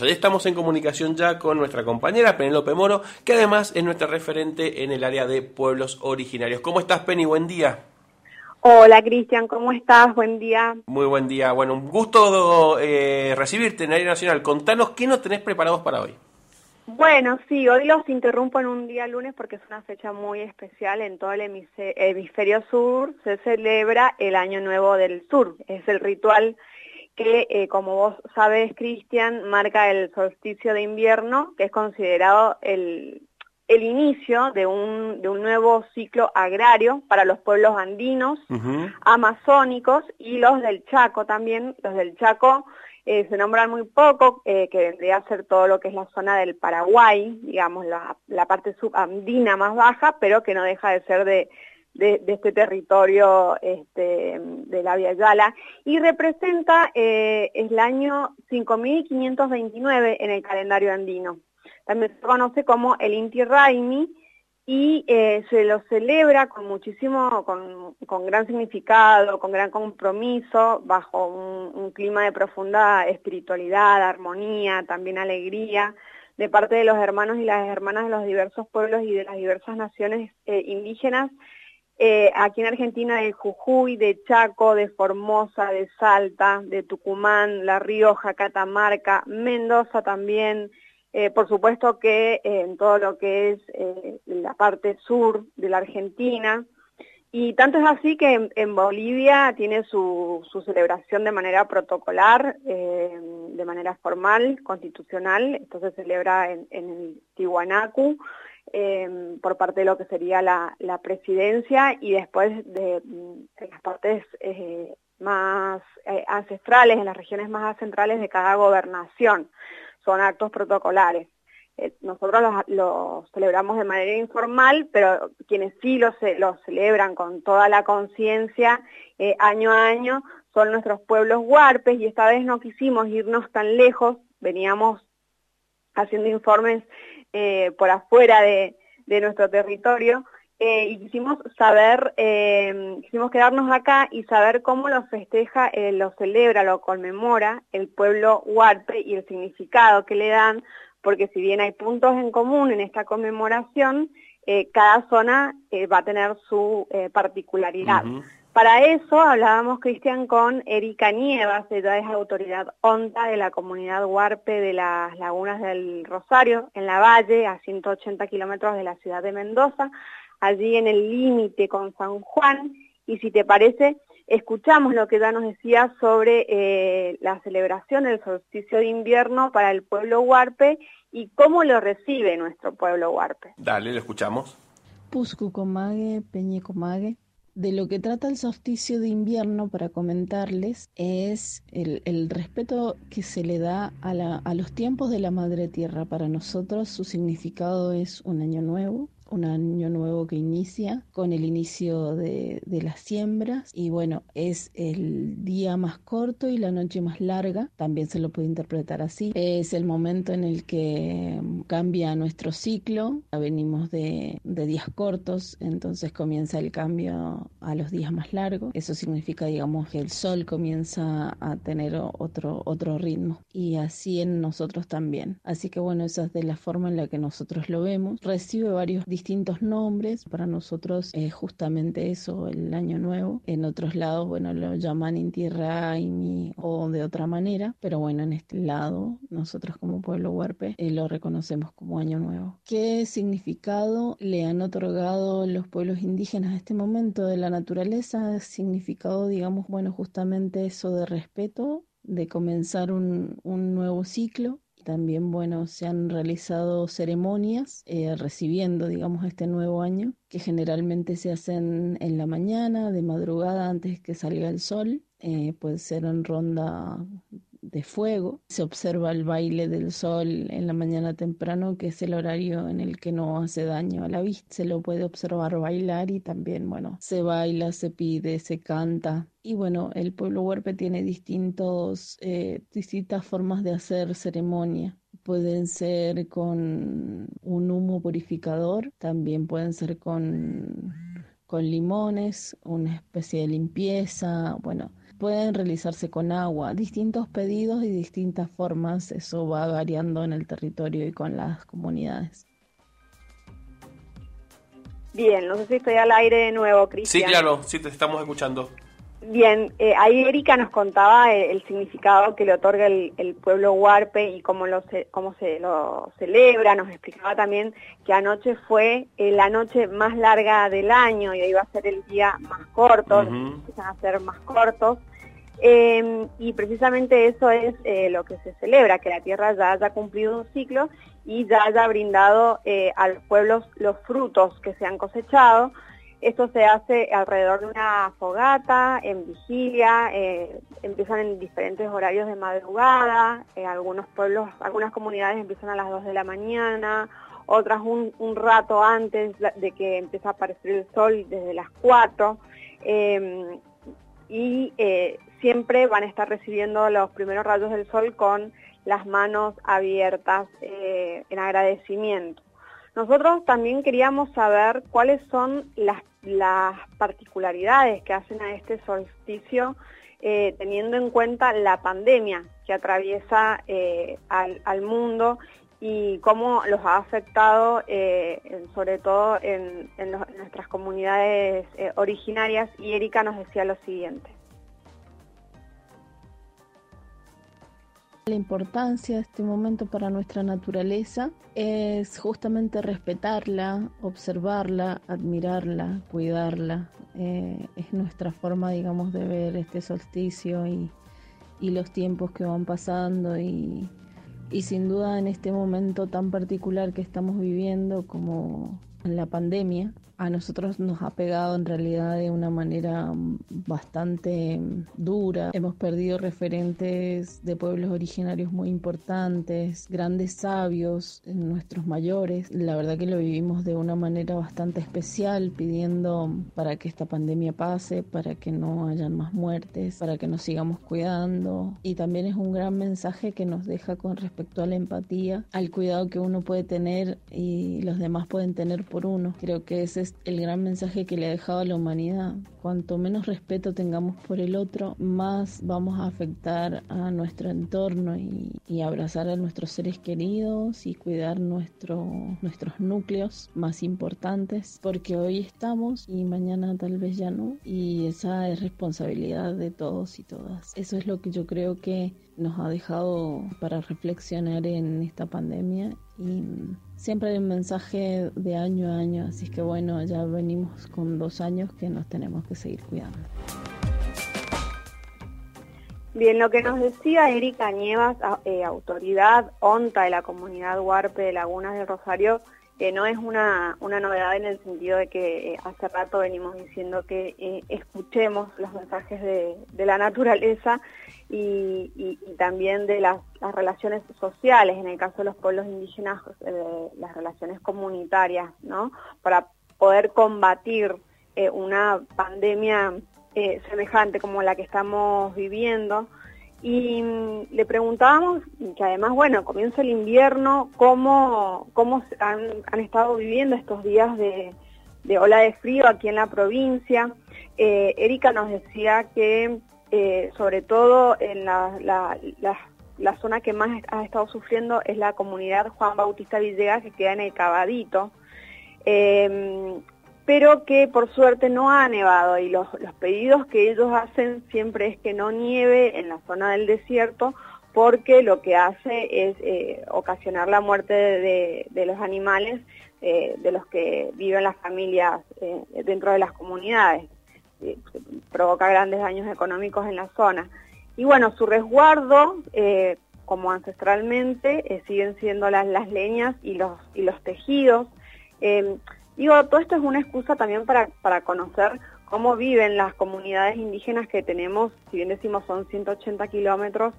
Hoy estamos en comunicación ya con nuestra compañera Penélope Moro, que además es nuestra referente en el área de pueblos originarios. ¿Cómo estás, Penny? Buen día. Hola, Cristian, ¿cómo estás? Buen día. Muy buen día. Bueno, un gusto eh, recibirte en Área Nacional. Contanos qué nos tenés preparados para hoy. Bueno, sí, hoy los interrumpo en un día lunes porque es una fecha muy especial. En todo el hemisferio sur se celebra el Año Nuevo del Sur. Es el ritual que, eh, como vos sabes, Cristian, marca el solsticio de invierno, que es considerado el, inicio de un, de un, nuevo ciclo agrario para los pueblos andinos, amazónicos y los del Chaco también. Los del Chaco eh, se nombran muy poco, eh, que vendría a ser todo lo que es la zona del Paraguay, digamos, la, la parte subandina más baja, pero que no deja de ser de, de, este territorio este, de la Via Yala y representa eh, el año 5529 en el calendario andino. También se conoce como el Inti Raimi y eh, se lo celebra con muchísimo, con, gran significado, con gran compromiso, bajo un, clima de profunda espiritualidad, armonía, también alegría, de parte de los hermanos y las hermanas de los diversos pueblos y de las diversas naciones eh, indígenas eh, aquí en Argentina de Jujuy, de Chaco, de Formosa, de Salta, de Tucumán, La Rioja, Catamarca, Mendoza también, eh, por supuesto que eh, en todo lo que es la parte sur de la Argentina, y tanto es así que en, Bolivia tiene su, celebración de manera protocolar, de manera formal, constitucional, esto se celebra en, en el Tiwanaku, Em, por parte de lo que sería la, presidencia y después de, las partes eh, más eh, ancestrales, en las regiones más centrales de cada gobernación. Son actos protocolares. Eh, nosotros los, celebramos de manera informal, pero quienes sí los, los celebran con toda la conciencia año a año son nuestros pueblos huarpes y esta vez no quisimos irnos tan lejos, veníamos haciendo informes eh, por afuera de, nuestro territorio, eh, y quisimos saber, eh, quisimos quedarnos acá y saber cómo lo festeja, lo celebra, lo conmemora el pueblo huarpe y el significado que le dan, porque si bien hay puntos en común en esta conmemoración, cada zona va a tener su particularidad. Para eso hablábamos, Cristian, con Erika Nievas, ella es autoridad ONTA de la comunidad Huarpe de las Lagunas del Rosario, en la Valle, a 180 kilómetros de la ciudad de Mendoza, allí en el límite con San Juan. Y si te parece, escuchamos lo que ella nos decía sobre eh, la celebración del solsticio de invierno para el pueblo Huarpe y cómo lo recibe nuestro pueblo Huarpe. Dale, lo escuchamos. Puscucomague, Peñecomague de lo que trata el solsticio de invierno para comentarles es el, respeto que se le da a, a los tiempos de la madre tierra. Para nosotros su significado es un año nuevo, un año nuevo que inicia con el inicio de, las siembras y bueno, es el día más corto y la noche más larga, también se lo puede interpretar así. Es el momento en el que cambia nuestro ciclo, venimos de, días cortos, entonces comienza el cambio a los días más largos. Eso significa, digamos, que el sol comienza a tener otro, otro ritmo y así en nosotros también. Así que bueno, esa es de la forma en la que nosotros lo vemos. Recibe varios distintos nombres. Para nosotros es justamente eso, el Año Nuevo. En otros lados, bueno, lo llaman Inti Raimi o de otra manera, pero bueno, en este lado, nosotros como pueblo huarpe eh, lo reconocemos como Año Nuevo. ¿Qué significado le han otorgado los pueblos indígenas a este momento de la naturaleza? Significado, digamos, bueno, justamente eso de respeto, de comenzar un, un nuevo ciclo también, bueno, se han realizado ceremonias eh, recibiendo, digamos, este nuevo año, que generalmente se hacen en la mañana, de madrugada, antes que salga el sol. Eh, puede ser en ronda de fuego. Se observa el baile del sol en la mañana temprano, que es el horario en el que no hace daño a la vista. Se lo puede observar bailar y también, bueno, se baila, se pide, se canta. Y bueno, el pueblo huerpe tiene distintos, eh, distintas formas de hacer ceremonia. Pueden ser con un humo purificador, también pueden ser con, con limones, una especie de limpieza, bueno, pueden realizarse con agua, distintos pedidos y distintas formas, eso va variando en el territorio y con las comunidades. Bien, no sé si estoy al aire de nuevo, Cristian. Sí, claro, sí te estamos escuchando. Bien, eh, ahí Erika nos contaba el, significado que le otorga el, pueblo huarpe y cómo, lo se, cómo se lo celebra, nos explicaba también que anoche fue eh, la noche más larga del año y iba a ser el día más corto, empiezan a ser más cortos, em, y precisamente eso es eh, lo que se celebra, que la tierra ya haya cumplido un ciclo y ya haya brindado a los pueblos los frutos que se han cosechado, esto se hace alrededor de una fogata, en vigilia, eh, empiezan en diferentes horarios de madrugada, eh, algunos pueblos, algunas comunidades empiezan a las 2 de la mañana, otras un, rato antes de que empiece a aparecer el sol desde las 4, em, y eh, siempre van a estar recibiendo los primeros rayos del sol con las manos abiertas en agradecimiento. Nosotros también queríamos saber cuáles son las, particularidades que hacen a este solsticio eh, teniendo en cuenta la pandemia que atraviesa eh, al, mundo y cómo los ha afectado eh, sobre todo en nuestras comunidades originarias y Erika nos decía lo siguiente. La importancia de este momento para nuestra naturaleza es justamente respetarla, observarla, admirarla, cuidarla. Eh, es nuestra forma, digamos, de ver este solsticio y, los tiempos que van pasando y, y sin duda en este momento tan particular que estamos viviendo como la pandemia, a nosotros nos ha pegado en realidad de una manera bastante dura. Hemos perdido referentes de pueblos originarios muy importantes, grandes sabios, nuestros mayores. La verdad que lo vivimos de una manera bastante especial, pidiendo para que esta pandemia pase, para que no hayan más muertes, para que nos sigamos cuidando. Y también es un gran mensaje que nos deja con respecto a la empatía, al cuidado que uno puede tener y los demás pueden tener por uno. Creo que ese es el gran mensaje que le ha dejado a la humanidad. Cuanto menos respeto tengamos por el otro, más vamos a afectar a nuestro entorno y, abrazar a nuestros seres queridos y cuidar nuestro, nuestros núcleos más importantes, porque hoy estamos y mañana tal vez ya no, y esa es responsabilidad de todos y todas. Eso es lo que yo creo que nos ha dejado para reflexionar en esta pandemia y siempre hay un mensaje de año a año, así que bueno, ya venimos con dos años que nos tenemos que seguir cuidando. Bien, lo que nos decía Erika Nievas, eh, autoridad ONTA de la comunidad Huarpe de Lagunas del Rosario, no es una, novedad en el sentido de que eh, hace rato venimos diciendo que eh, escuchemos los mensajes de, la naturaleza y, también de las, relaciones sociales, en el caso de los pueblos indígenas, eh, las relaciones comunitarias, ¿no? Para poder combatir una pandemia semejante como la que estamos viviendo. Y le preguntábamos, que además, bueno, comienza el invierno, cómo, cómo han, estado viviendo estos días de, ola de frío aquí en la provincia. Eh, Erika nos decía que, eh, sobre todo en la, la, zona que más ha estado sufriendo es la comunidad Juan Bautista Villegas, que queda en el Cabadito. Eh, pero que por suerte no ha nevado y los, pedidos que ellos hacen siempre es que no nieve en la zona del desierto porque lo que hace es eh, ocasionar la muerte de, los animales eh, de los que viven las familias eh, dentro de las comunidades. provoca grandes daños económicos en la zona. Y bueno, su resguardo, como ancestralmente, siguen siendo las, las leñas y los, y los tejidos. Digo, todo esto es una excusa también para, para conocer cómo viven las comunidades indígenas que tenemos, si bien decimos son 180 kilómetros,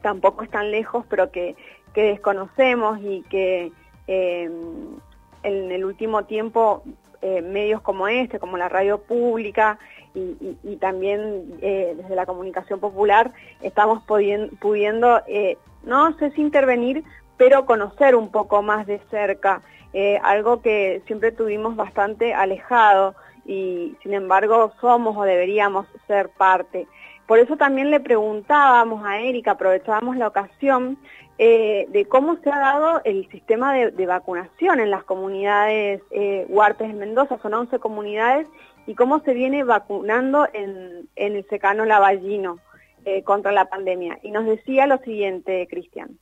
tampoco están lejos, pero que, desconocemos y que em, en el último tiempo eh, medios como este, como la radio pública y, también eh, desde la comunicación popular, estamos pudiendo, eh, no sé si intervenir, pero conocer un poco más de cerca eh, algo que siempre tuvimos bastante alejado y sin embargo somos o deberíamos ser parte. Por eso también le preguntábamos a Erika, aprovechábamos la ocasión, eh, de cómo se ha dado el sistema de, vacunación en las comunidades eh, Huarpes en Mendoza, son 11 comunidades, y cómo se viene vacunando en, el secano Lavallino eh, contra la pandemia. Y nos decía lo siguiente, Cristian.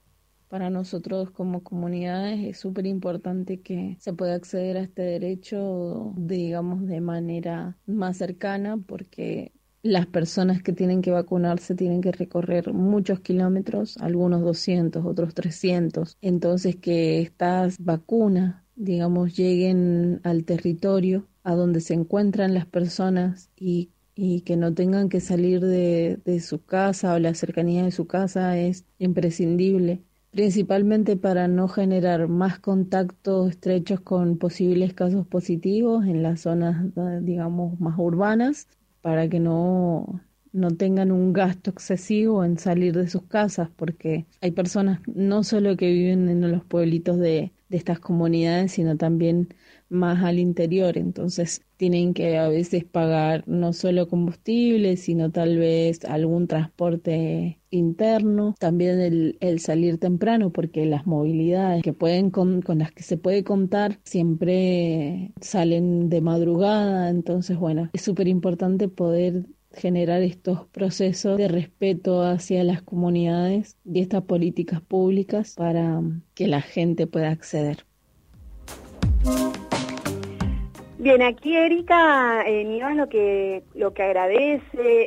Para nosotros como comunidades es súper importante que se pueda acceder a este derecho, digamos, de manera más cercana, porque las personas que tienen que vacunarse tienen que recorrer muchos kilómetros, algunos 200, otros 300. Entonces que estas vacunas, digamos, lleguen al territorio a donde se encuentran las personas y, y que no tengan que salir de, de su casa o la cercanía de su casa es imprescindible principalmente para no generar más contactos estrechos con posibles casos positivos en las zonas, digamos, más urbanas para que no, no tengan un gasto excesivo en salir de sus casas, porque hay personas no solo que viven en los pueblitos de, de estas comunidades, sino también más al interior, entonces tienen que a veces pagar no solo combustible, sino tal vez algún transporte interno, también el, el salir temprano, porque las movilidades que pueden con, con las que se puede contar siempre salen de madrugada, entonces bueno, es súper importante poder generar estos procesos de respeto hacia las comunidades y estas políticas públicas para que la gente pueda acceder. Bien, aquí Erika eh, lo que lo que agradece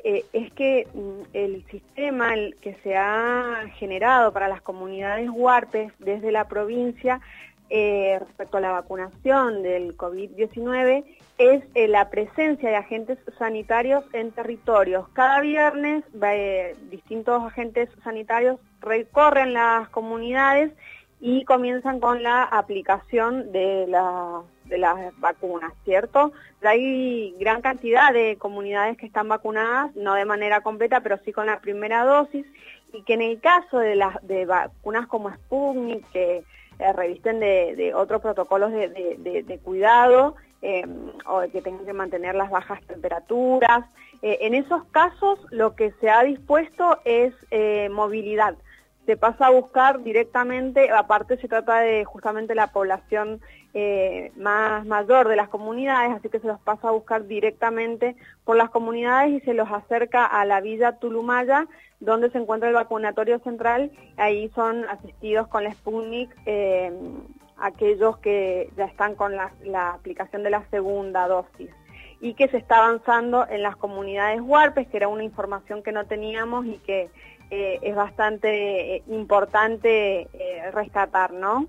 eh, es que mm, el sistema que se ha generado para las comunidades huarpes desde la provincia eh, respecto a la vacunación del COVID-19 es eh, la presencia de agentes sanitarios en territorios. Cada viernes distintos agentes sanitarios recorren las comunidades y comienzan con la aplicación de, de las vacunas, ¿cierto? Hay gran cantidad de comunidades que están vacunadas, no de manera completa, pero sí con la primera dosis, y que en el caso de las de vacunas como Sputnik, que eh, revisten de, otros protocolos de, cuidado, eh, o que tengan que mantener las bajas temperaturas, eh, en esos casos lo que se ha dispuesto es movilidad se pasa a buscar directamente, aparte se trata de justamente la población eh, más mayor de las comunidades, así que se los pasa a buscar directamente por las comunidades y se los acerca a la villa Tulumaya, donde se encuentra el vacunatorio central, ahí son asistidos con la Sputnik eh, aquellos que ya están con la, la aplicación de la segunda dosis y que se está avanzando en las comunidades huarpes, que era una información que no teníamos y que eh, es bastante eh, importante eh, rescatar, ¿no?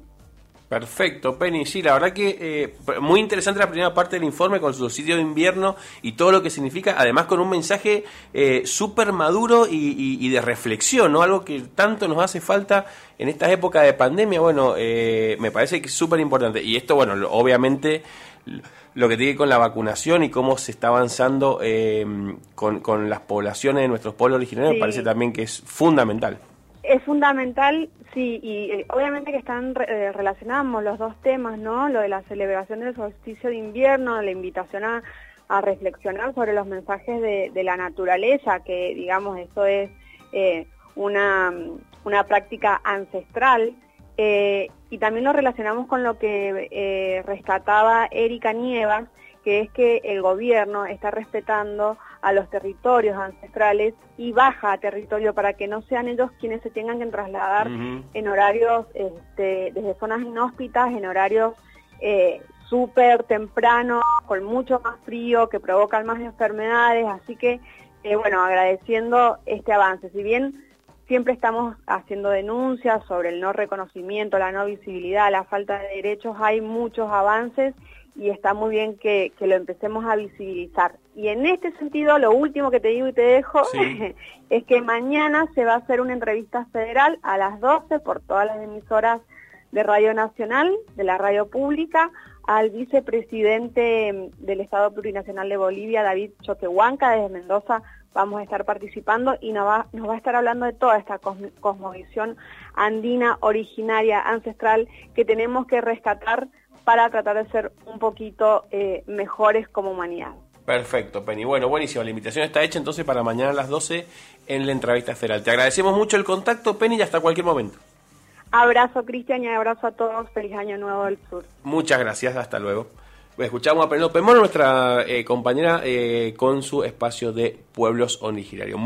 Perfecto, Penny. Sí, la verdad que muy interesante la primera parte del informe con su sitio de invierno y todo lo que significa, además con un mensaje súper maduro y, de reflexión, ¿no? Algo que tanto nos hace falta en esta época de pandemia. Bueno, me parece que es súper importante. Y esto, bueno, obviamente lo que tiene con la vacunación y cómo se está avanzando em, con, las poblaciones de nuestros pueblos originarios, me parece también que es fundamental. Es fundamental, sí, y eh, obviamente que están eh, relacionados los dos temas, ¿no? Lo de la celebración del solsticio de invierno, la invitación a, reflexionar sobre los mensajes de, la naturaleza, que digamos, eso es eh, una, una práctica ancestral y también lo relacionamos con lo que rescataba Erika Nievas, que es que el gobierno está respetando a los territorios ancestrales y baja a territorio para que no sean ellos quienes se tengan que trasladar en horarios, este, desde zonas inhóspitas, en horarios eh, súper tempranos, con mucho más frío, que provocan más enfermedades, así que, bueno, agradeciendo este avance. Si bien Siempre estamos haciendo denuncias sobre el no reconocimiento, la no visibilidad, la falta de derechos. Hay muchos avances y está muy bien que, lo empecemos a visibilizar. Y en este sentido, lo último que te digo y te dejo es que mañana se va a hacer una entrevista federal a las 12 por todas las emisoras de Radio Nacional, de la radio pública, al vicepresidente del Estado Plurinacional de Bolivia, David Choquehuanca, desde Mendoza, vamos a estar participando y nos va, nos va a estar hablando de toda esta cosmovisión andina, originaria, ancestral, que tenemos que rescatar para tratar de ser un poquito eh, mejores como humanidad. Perfecto, Penny. Bueno, buenísimo. La invitación está hecha entonces para mañana a las 12 en la entrevista federal. Te agradecemos mucho el contacto, Penny, y hasta cualquier momento. Abrazo, Cristian, y abrazo a todos. Feliz Año Nuevo del Sur. Muchas gracias. Hasta luego. Escuchamos a Penélope Moro, nuestra eh, compañera, eh, con su espacio de pueblos originarios.